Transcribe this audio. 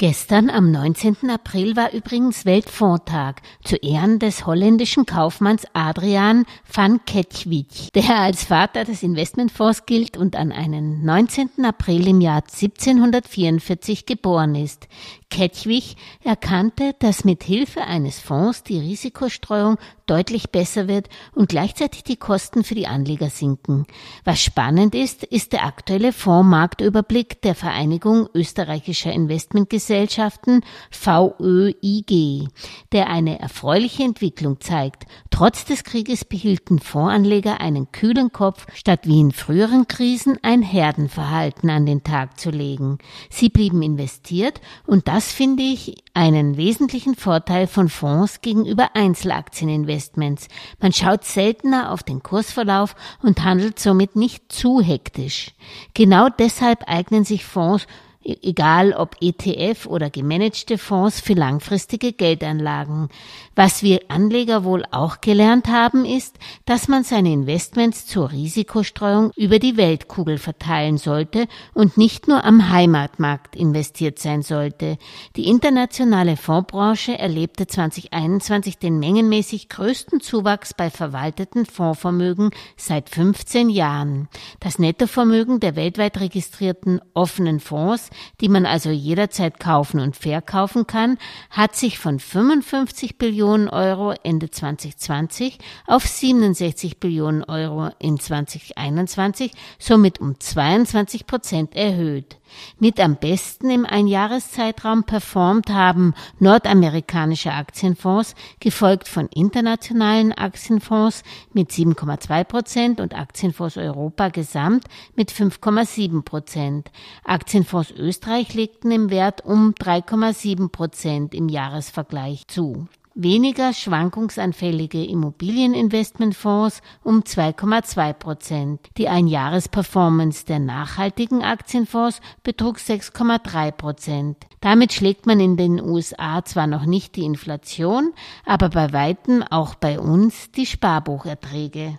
Gestern am 19. April war übrigens Weltfondtag zu Ehren des holländischen Kaufmanns Adriaan van Ketchwijk, der als Vater des Investmentfonds gilt und an einen 19. April im Jahr 1744 geboren ist. Ketchwijk erkannte, dass mit Hilfe eines Fonds die Risikostreuung deutlich besser wird und gleichzeitig die Kosten für die Anleger sinken. Was spannend ist, ist der aktuelle Fondsmarktüberblick der Vereinigung österreichischer Investmentgesellschaften VÖIG, der eine erfreuliche Entwicklung zeigt. Trotz des Krieges behielten Fondsanleger einen kühlen Kopf, statt wie in früheren Krisen ein Herdenverhalten an den Tag zu legen. Sie blieben investiert und das finde ich einen wesentlichen Vorteil von Fonds gegenüber Einzelaktieninvestments. Man schaut seltener auf den Kursverlauf und handelt somit nicht zu hektisch. Genau deshalb eignen sich Fonds egal ob ETF oder gemanagte Fonds für langfristige Geldanlagen. Was wir Anleger wohl auch gelernt haben, ist, dass man seine Investments zur Risikostreuung über die Weltkugel verteilen sollte und nicht nur am Heimatmarkt investiert sein sollte. Die internationale Fondsbranche erlebte 2021 den mengenmäßig größten Zuwachs bei verwalteten Fondsvermögen seit 15 Jahren. Das Nettovermögen der weltweit registrierten offenen Fonds die man also jederzeit kaufen und verkaufen kann, hat sich von 55 Billionen Euro Ende 2020 auf 67 Billionen Euro in 2021, somit um 22 Prozent erhöht. Mit am besten im Einjahreszeitraum performt haben nordamerikanische Aktienfonds, gefolgt von internationalen Aktienfonds mit 7,2 Prozent und Aktienfonds Europa gesamt mit 5,7 Prozent. Aktienfonds Österreich legten im Wert um 3,7 Prozent im Jahresvergleich zu weniger schwankungsanfällige Immobilieninvestmentfonds um 2,2 Prozent. Die Einjahresperformance der nachhaltigen Aktienfonds betrug 6,3 Prozent. Damit schlägt man in den USA zwar noch nicht die Inflation, aber bei weitem auch bei uns die Sparbucherträge.